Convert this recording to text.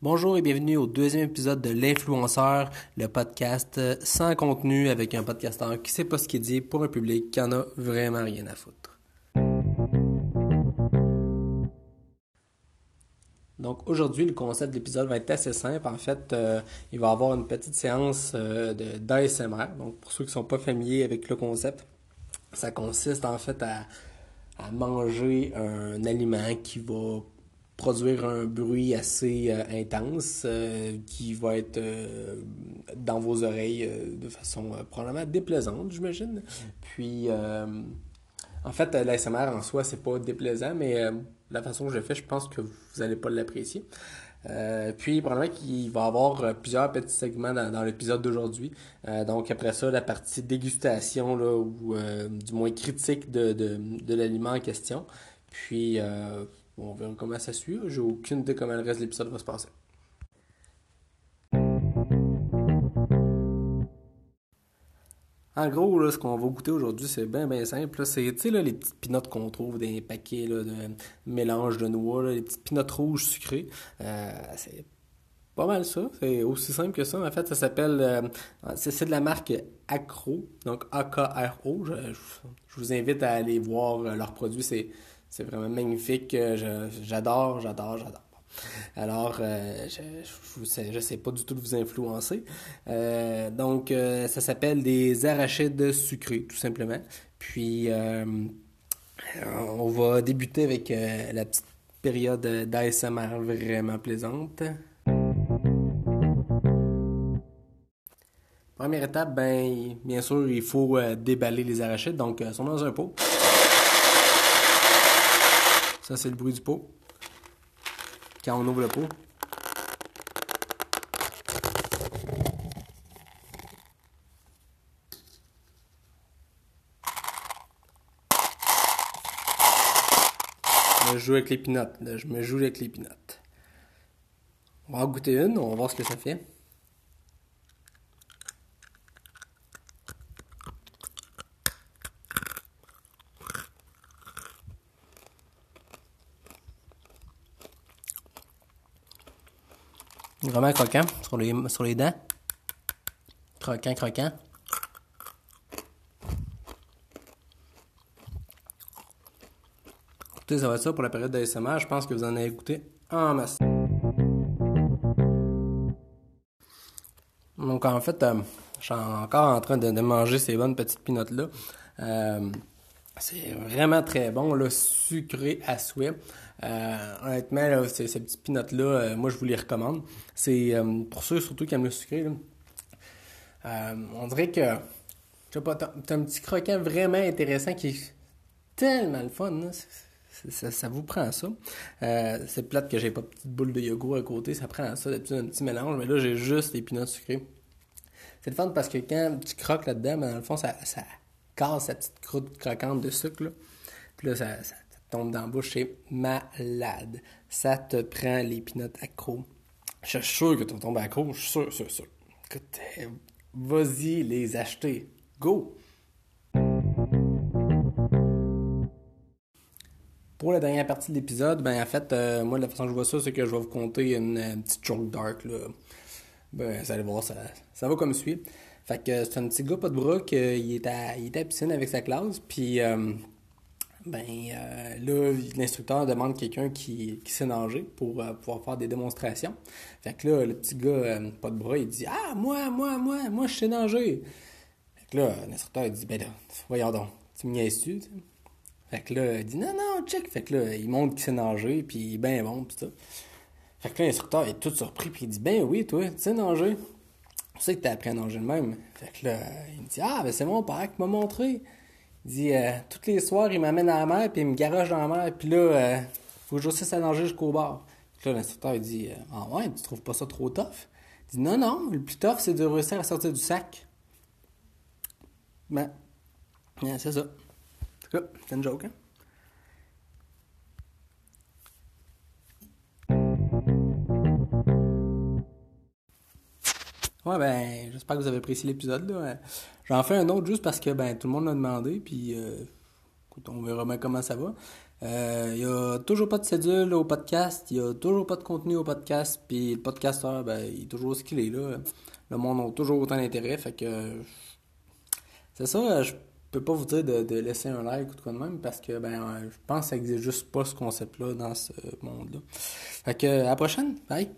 Bonjour et bienvenue au deuxième épisode de L'influenceur, le podcast sans contenu avec un podcasteur qui sait pas ce qu'il dit pour un public qui en a vraiment rien à foutre. Donc aujourd'hui, le concept de l'épisode va être assez simple. En fait, euh, il va y avoir une petite séance euh, d'ASMR. Donc pour ceux qui ne sont pas familiers avec le concept, ça consiste en fait à, à manger un aliment qui va produire un bruit assez euh, intense euh, qui va être euh, dans vos oreilles de façon probablement déplaisante, j'imagine. Puis, en fait, l'ASMR en soi, c'est pas déplaisant, mais la façon que je fais, je pense que vous n'allez pas l'apprécier. puis, probablement qu'il va y avoir plusieurs petits segments dans, l'épisode d'aujourd'hui. donc, après ça, la partie dégustation, là, ou du moins critique de, de, de l'aliment en question. Puis, on verra comment ça suit. J'ai aucune idée comment le reste de l'épisode va se passer. En gros, là, ce qu'on va goûter aujourd'hui, c'est bien, bien simple. C'est, les petites pinottes qu'on trouve dans les paquets de mélange de noix, les petites pinottes rouges sucrées. Euh, c'est pas mal ça. C'est aussi simple que ça. En fait, ça s'appelle... Euh, c'est, de la marque Acro, donc A-K-R-O. Je, je, vous invite à aller voir euh, leurs produits. C'est c'est vraiment magnifique. J'adore, j'adore, j'adore. Alors, euh, je ne sais, pas du tout de vous influencer. Euh, donc, euh, ça s'appelle des arachides sucrés, tout simplement. Puis, on va débuter avec la petite période d'ASMR vraiment plaisante. Première étape, ben, bien sûr, il faut déballer les arachides. Donc, ils sont dans un pot. Ça, c'est le bruit du pot. Quand on ouvre le pot. je joue avec les pinottes. je me joue avec les pinottes. On va en goûter une, on va voir ce que ça fait. Vraiment croquant sur les, sur les dents. Croquant, croquant. Écoutez, ça va être ça pour la période d'ASMR. Je pense que vous en avez goûté en masse. Donc en fait, euh, je suis encore en train de, manger ces bonnes petites pinottes-là. Euh, c'est vraiment très bon, là, sucré à souhait. Euh, honnêtement, ces, ces petites pinottes-là, euh, moi, je vous les recommande. C'est euh, pour ceux surtout qui aiment le sucré. on dirait que, sais pas, t'as un petit croquant vraiment intéressant qui est tellement le fun. Ça, vous prend ça. c'est plate que j'ai pas de petite boule de yogourt à côté. Ça prend ça, un petit mélange. Mais là, j'ai juste les pinottes sucrées. C'est le fun parce que quand tu croques là-dedans, ben, dans le fond, ça casse sa petite croûte croquante de sucre. Puis là, ça tombe dans la bouche, c'est malade. Ça te prend les pinottes accro. Je suis sûr que tu vas tomber accro, je suis sûr, sûr, sûr. Écoute, vas-y les acheter. Go! Pour la dernière partie de l'épisode, ben en fait, euh, moi la façon que je vois ça, c'est que je vais vous conter une, petite joke dark là. Ben, vous allez voir, ça, ça va comme suit. Fait que c'est un petit gars pas de bras qui est à, il est à la piscine avec sa classe, puis euh, ben euh, là, l'instructeur demande quelqu'un qui, qui sait nager pour euh, pouvoir faire des démonstrations. Fait que là, le petit gars, pas de bras, il dit Ah, moi, moi, moi, moi, je sais nager. Fait que là, l'instructeur, dit Ben là, voyons donc, tu me niaises-tu? Fait que là, il dit Non, non, check. Fait que là, il montre qu'il sait nager, puis il est bien bon, pis ça. Fait que là, l'instructeur est tout surpris, puis il dit Ben oui, toi, tu sais nager. Tu sais que t'as appris à nager de même. Fait que là, il me dit Ah, ben c'est mon père qui m'a montré. Il dit, euh, tous les soirs, il m'amène à la mer, puis il me garoche dans la mer, puis là, euh, faut que je réussisse à jusqu'au bord. Puis là, l'instructeur, il dit, euh, ah ouais, tu trouves pas ça trop tough? Il dit, non, non, le plus tough, c'est de réussir à sortir du sac. Ben, c'est ça. C'est une joke, hein? Ouais, ben, j'espère que vous avez apprécié l'épisode. J'en fais un autre juste parce que ben, tout le monde l'a demandé, puis euh, écoute, on verra bien comment ça va. Il n'y a toujours pas de cédule au podcast, il n'y a toujours pas de contenu au podcast, puis le podcasteur, ben, il est toujours ce qu'il est là. Le monde a toujours autant d'intérêt, fait que c'est ça, je peux pas vous dire de, laisser un like ou quoi de même parce que ben je pense que ça n'existe juste pas ce concept-là dans ce monde-là. Fait que à la prochaine, bye!